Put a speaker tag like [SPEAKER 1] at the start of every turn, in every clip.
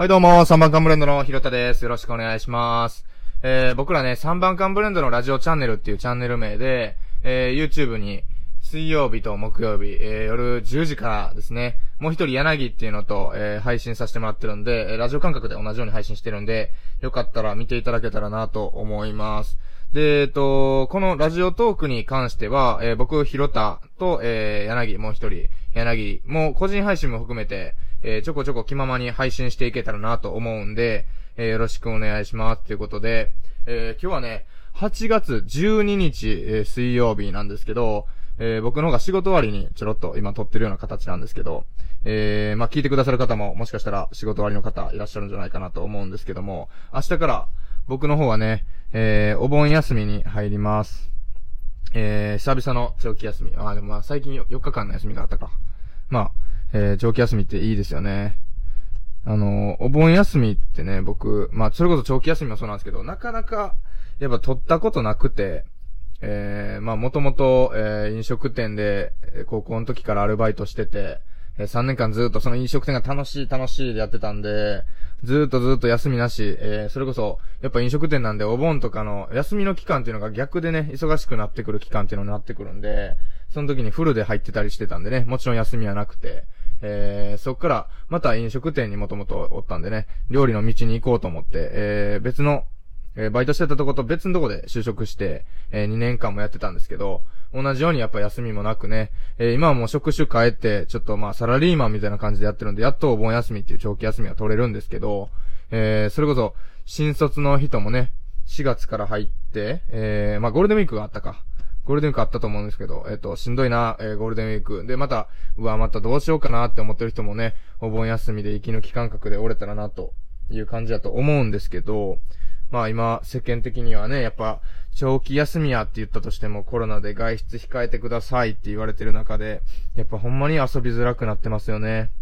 [SPEAKER 1] はいどうも、3番間ブレンドのひろたです。よろしくお願いします。えー、僕らね、3番間ブレンドのラジオチャンネルっていうチャンネル名で、えー、YouTube に水曜日と木曜日、えー、夜10時からですね、もう一人柳っていうのと、えー、配信させてもらってるんで、えーラジオ感覚で同じように配信してるんで、よかったら見ていただけたらなと思います。で、えっと、このラジオトークに関しては、えー僕、ひろたと、えー柳、もう一人、柳、もう個人配信も含めて、えーちょこちょこ気ままに配信していけたらなと思うんで、えーよろしくお願いします。ということで、えー今日はね、8月12日、えー水曜日なんですけど、えー僕の方が仕事終わりにちょろっと今撮ってるような形なんですけど、えー、まあ、聞いてくださる方ももしかしたら仕事終わりの方いらっしゃるんじゃないかなと思うんですけども、明日から僕の方はね、えー、お盆休みに入ります。えー、久々の長期休み。あ、でもまあ最近4日間の休みがあったか。まあ、えー、長期休みっていいですよね。あのお盆休みってね、僕、まあ、それこそ長期休みもそうなんですけど、なかなか、やっぱ取ったことなくて、えー、まあ、もともと、えー、飲食店で、高校の時からアルバイトしてて、えー、3年間ずっとその飲食店が楽しい楽しいでやってたんで、ずっとずっと休みなし、えー、それこそ、やっぱ飲食店なんでお盆とかの休みの期間っていうのが逆でね、忙しくなってくる期間っていうのになってくるんで、その時にフルで入ってたりしてたんでね、もちろん休みはなくて、えー、そっから、また飲食店にもともとおったんでね、料理の道に行こうと思って、えー、別の、えーバイトしてたとこと別のとこで就職して、え2年間もやってたんですけど、同じようにやっぱ休みもなくね、えー今はもう職種変えて、ちょっとまあサラリーマンみたいな感じでやってるんで、やっとお盆休みっていう長期休みは取れるんですけど、えーそれこそ、新卒の人もね、4月から入って、えーまあゴールデンウィークがあったか。ゴールデンウィークあったと思うんですけど、えっ、と、しんどいな、えーゴールデンウィーク。で、また、うわ、またどうしようかなって思ってる人もね、お盆休みで息抜き感覚で折れたらな、という感じだと思うんですけど、まあ今、世間的にはね、やっぱ、長期休みやって言ったとしてもコロナで外出控えてくださいって言われてる中で、やっぱほんまに遊びづらくなってますよね。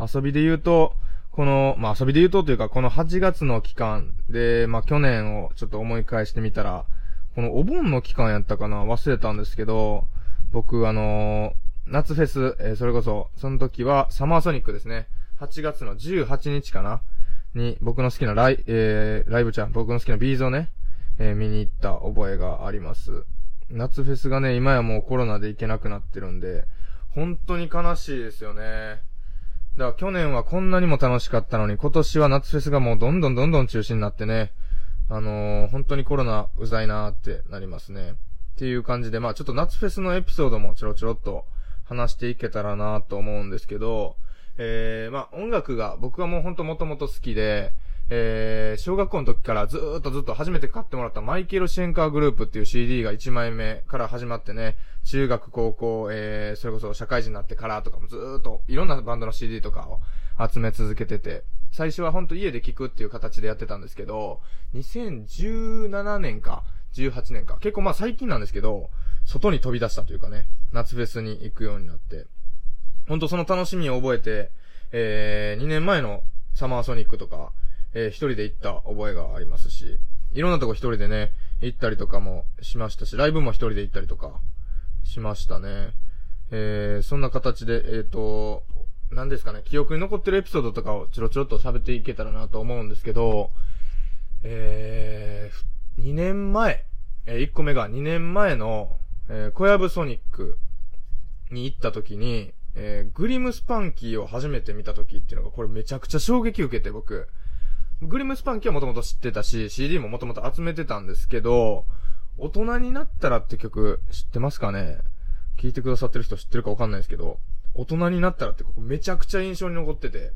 [SPEAKER 1] 遊びで言うと、この、まあ遊びで言うとというか、この8月の期間で、まあ去年をちょっと思い返してみたら、このお盆の期間やったかな？忘れたんですけど、僕あのー夏フェス、えーそれこそ、その時はサマーソニックですね。8月の18日かな？に、僕の好きなライ、えー、ライブちゃん、僕の好きなビーズをね、えー見に行った覚えがあります。夏フェスがね、今やもうコロナで行けなくなってるんで、本当に悲しいですよね。だから去年はこんなにも楽しかったのに、今年は夏フェスがもうどんどんどんどん中止になってね、あのー本当にコロナうざいなーってなりますね。っていう感じで、まあちょっと夏フェスのエピソードもちょろちょろっと話していけたらなと思うんですけど、えー、まあ音楽が僕はもうほんともともと好きで、えー、小学校の時からずーっとずっと初めて買ってもらったマイケル・シェンカーグループっていう CD が1枚目から始まってね、中学、高校、えー、それこそ社会人になってからとかもずーっといろんなバンドの CD とかを集め続けてて、最初はほんと家で聴くっていう形でやってたんですけど、2017年か、18年か、結構まあ最近なんですけど、外に飛び出したというかね、夏フェスに行くようになって、ほんとその楽しみを覚えて、えー、2年前のサマーソニックとか、えー、一人で行った覚えがありますし、いろんなとこ一人でね、行ったりとかもしましたし、ライブも一人で行ったりとか、しましたね。えー、そんな形で、えっ、と、何ですかね、記憶に残ってるエピソードとかをちょろちょろと喋っていけたらなと思うんですけど、えー、2年前、え1個目が2年前の、えー、小籔ソニックに行った時に、えー、グリムスパンキーを初めて見た時っていうのが、これめちゃくちゃ衝撃受けて僕、グリムスパンキーはもともと知ってたし、CD ももともと集めてたんですけど、大人になったらって曲知ってますかね？聞いてくださってる人知ってるかわかんないですけど、大人になったらってここめちゃくちゃ印象に残ってて、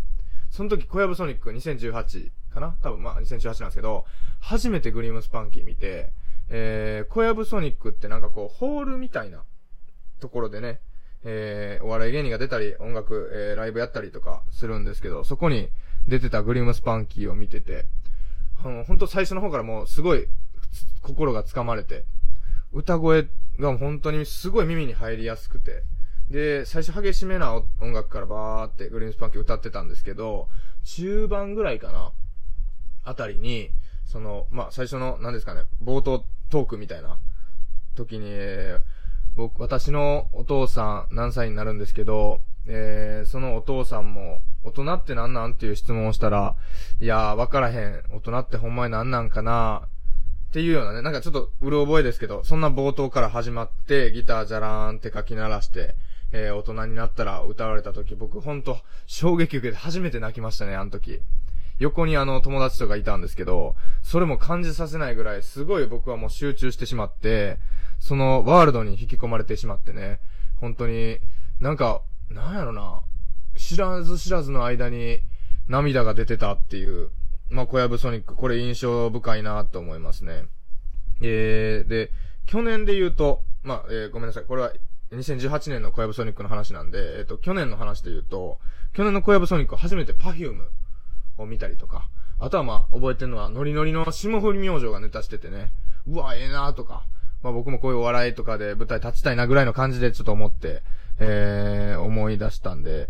[SPEAKER 1] その時小籔ソニック2018かな？多分まあ2018なんですけど、初めてグリームスパンキー見て、えー、小籔ソニックってなんかこう、ホールみたいなところでね、えー、お笑い芸人が出たり、音楽、えー、ライブやったりとかするんですけど、そこに出てたグリームスパンキーを見てて、あの、ほんと最初の方からもうすごい心が掴まれて、歌声が本当にすごい耳に入りやすくて、で、最初激しめな音楽からバーってグリーンスパンキー歌ってたんですけど、中盤ぐらいかな、あたりに、その、まあ、最初の、何ですかね、冒頭トークみたいな時に、僕、私のお父さん何歳になるんですけど、えー、そのお父さんも、大人ってなんなんっていう質問をしたら、いやー、わからへん。大人ってほんまになんなんかなっていうようなね、なんかちょっとうる覚えですけど、そんな冒頭から始まって、ギターじゃらーんって書き鳴らして、えー、大人になったら歌われた時、僕ほんと衝撃受けて初めて泣きましたね、あの時。横にあの友達とかいたんですけど、それも感じさせないぐらい、すごい僕はもう集中してしまって、そのワールドに引き込まれてしまってね、本当に、なんか、なんやろな、知らず知らずの間に涙が出てたっていう、まあ、小籔ソニック、これ印象深いなと思いますね。えー、で、去年で言うと、まあ、えー、ごめんなさい。これは2018年の小籔ソニックの話なんで、えっ、と、去年の話で言うと、去年の小籔ソニック初めて Perfume を見たりとか、あとはまあ、覚えてるのは、ノリノリの霜降り明星がネタしててね、うわ、ええなとか、まあ僕もこういうお笑いとかで舞台立ちたいなぐらいの感じでちょっと思って、えー、思い出したんで、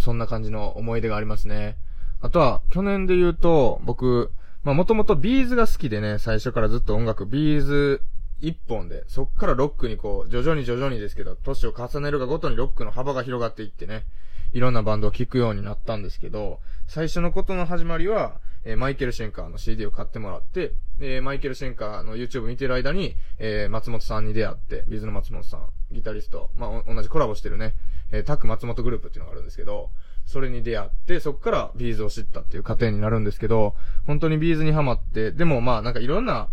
[SPEAKER 1] そんな感じの思い出がありますね。あとは、去年で言うと、僕、まあもともと B'z が好きでね、最初からずっと音楽、 B'z 一本で、そっからロックにこう、徐々に徐々にですけど、年を重ねるがごとにロックの幅が広がっていってね、いろんなバンドを聴くようになったんですけど、最初のことの始まりは、えー、マイケル・シェンカーの CD を買ってもらって、えー、マイケル・シェンカーの YouTube 見てる間に、えー、松本さんに出会って、 B'z の松本さん、ギタリスト、まあ、同じコラボしてるね、えー、 Tak Matsumoto Group っていうのがあるんですけど、それに出会って、そっから B'z を知ったっていう過程になるんですけど、本当に B'z にハマって、でもまあなんかいろんな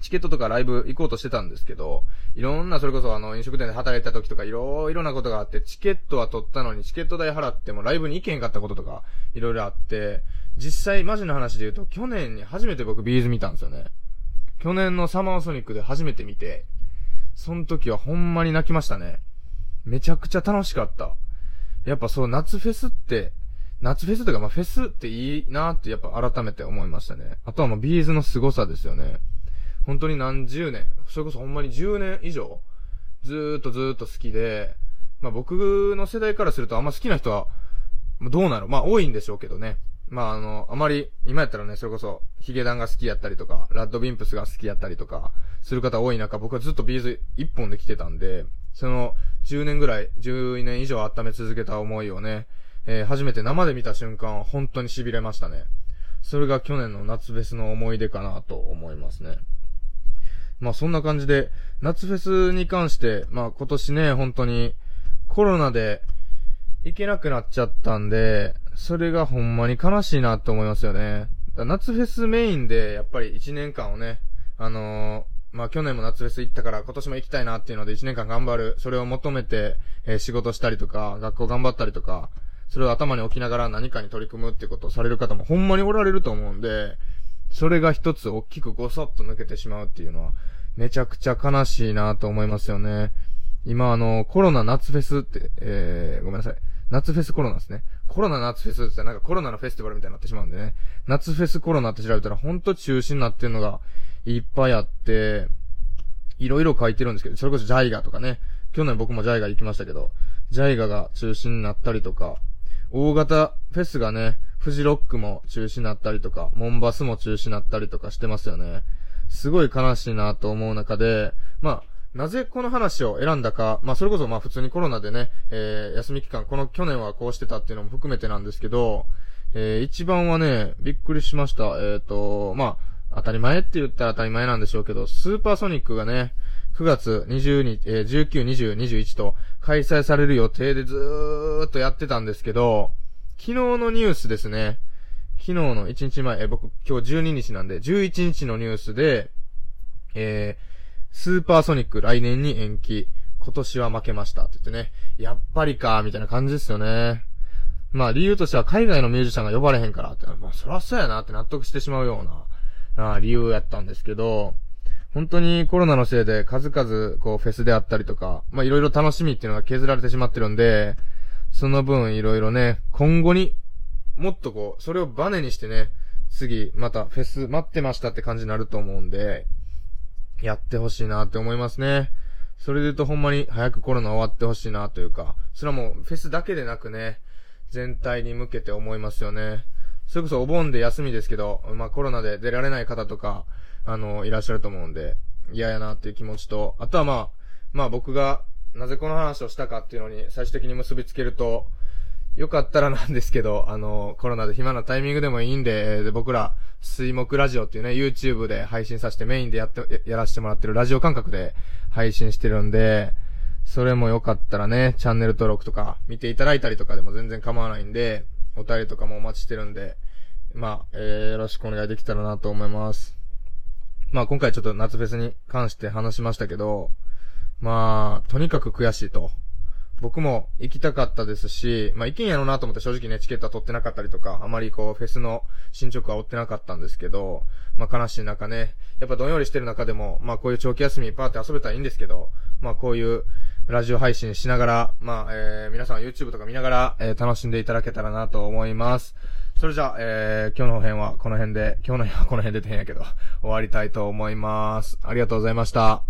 [SPEAKER 1] チケットとかライブ行こうとしてたんですけど、いろんな、それこそあの、飲食店で働いた時とかいろいろなことがあって、チケットは取ったのにチケット代払ってもライブに行けへんかったこととか、いろいろあって、実際マジの話で言うと、去年に初めて僕 B'z 見たんですよね。去年のサマーソニックで初めて見て、その時はほんまに泣きましたね。めちゃくちゃ楽しかった。やっぱそう、夏フェスって、夏フェスとか、まあフェスっていいなってやっぱ改めて思いましたね。あとはもう B'z の凄さですよね。本当に何十年、それこそほんまに10年以上、ずーっとずーっと好きで、まあ僕の世代からするとあんま好きな人は、どうなのまあ多いんでしょうけどね。まああの、あまり、今やったらね、それこそ、ヒゲダンが好きやったりとか、ラッドビンプスが好きやったりとか、する方多い中、僕はずっとビーズ一本で来てたんで、その、10年ぐらい、12年以上温め続けた思いをね、えー、初めて生で見た瞬間本当に痺れましたね。それが去年の夏フェスの思い出かなと思いますね。まあそんな感じで、夏フェスに関して、まあ今年ね、本当にコロナで行けなくなっちゃったんで、それがほんまに悲しいなと思いますよね。夏フェスメインで、やっぱり1年間をね、あのー、まあ去年も夏フェス行ったから今年も行きたいなっていうので1年間頑張る。それを求めて、えー、仕事したりとか、学校頑張ったりとか、それを頭に置きながら何かに取り組むってことをされる方もほんまにおられると思うんで、それが一つ大きくごそっと抜けてしまうっていうのは、めちゃくちゃ悲しいなと思いますよね。今あの、コロナ夏フェスって、えー、ごめんなさい。夏フェスコロナですね。コロナ夏フェスってなんかコロナのフェスティバルみたいになってしまうんでね。夏フェスコロナって調べたらほんと中止になってるのがいっぱいあって、いろいろ書いてるんですけど、それこそジャイガとかね。去年僕もジャイガ行きましたけど、ジャイガが中止になったりとか、大型フェスがね、フジロックも中止になったりとか、モンバスも中止になったりとかしてますよね。すごい悲しいなと思う中で、まあ、なぜこの話を選んだか、まあそれこそまあ普通にコロナでね、えー、休み期間、この去年はこうしてたっていうのも含めてなんですけど、えー、一番はね、びっくりしました。えっ、ー、と、まあ、当たり前って言ったら当たり前なんでしょうけど、スーパーソニックがね、9月20日、えー、19、20、21と開催される予定でずーっとやってたんですけど、昨日のニュースですね。昨日の1日前、え僕今日12日なんで、11日のニュースで、えー、スーパーソニック来年に延期。今年は負けましたって言ってね。やっぱりか、みたいな感じですよね。まあ理由としては海外のミュージシャンが呼ばれへんからって、まあそらそうやなって納得してしまうような、あ理由やったんですけど、本当にコロナのせいで数々こうフェスであったりとか、まあいろいろ楽しみっていうのが削られてしまってるんで、その分いろいろね、今後にもっとこう、それをバネにしてね、次、またフェス待ってましたって感じになると思うんで、やってほしいなって思いますね。それで言うとほんまに早くコロナ終わってほしいなというか、それはもうフェスだけでなくね、全体に向けて思いますよね。それこそお盆で休みですけど、まあコロナで出られない方とか、あの、いらっしゃると思うんで、嫌やなっていう気持ちと、あとはまあ、まあ僕がなぜこの話をしたかっていうのに最終的に結びつけると、よかったらなんですけど、あの、コロナで暇なタイミングでもいいんで、で僕ら、水木ラジオっていうね、YouTube で配信させてメインでやって、やらせてもらってるラジオ感覚で配信してるんで、それもよかったらね、チャンネル登録とか見ていただいたりとかでも全然構わないんで、お便りとかもお待ちしてるんで、まあ、えー、よろしくお願いできたらなと思います。まあ今回ちょっと夏フェスに関して話しましたけど、まあ、とにかく悔しいと。僕も行きたかったですし、まあ行けんやろうなと思って正直ね、チケットは取ってなかったりとか、あまりこう、フェスの進捗は追ってなかったんですけど、まあ悲しい中ね、やっぱどんよりしてる中でも、まあこういう長期休みパーって遊べたらいいんですけど、まあこういうラジオ配信しながら、まあ、えー、皆さん YouTube とか見ながら、えー、楽しんでいただけたらなと思います。それじゃあ、えー、今日の編はこの辺で、今日の編はこの辺でて変やけど、終わりたいと思います。ありがとうございました。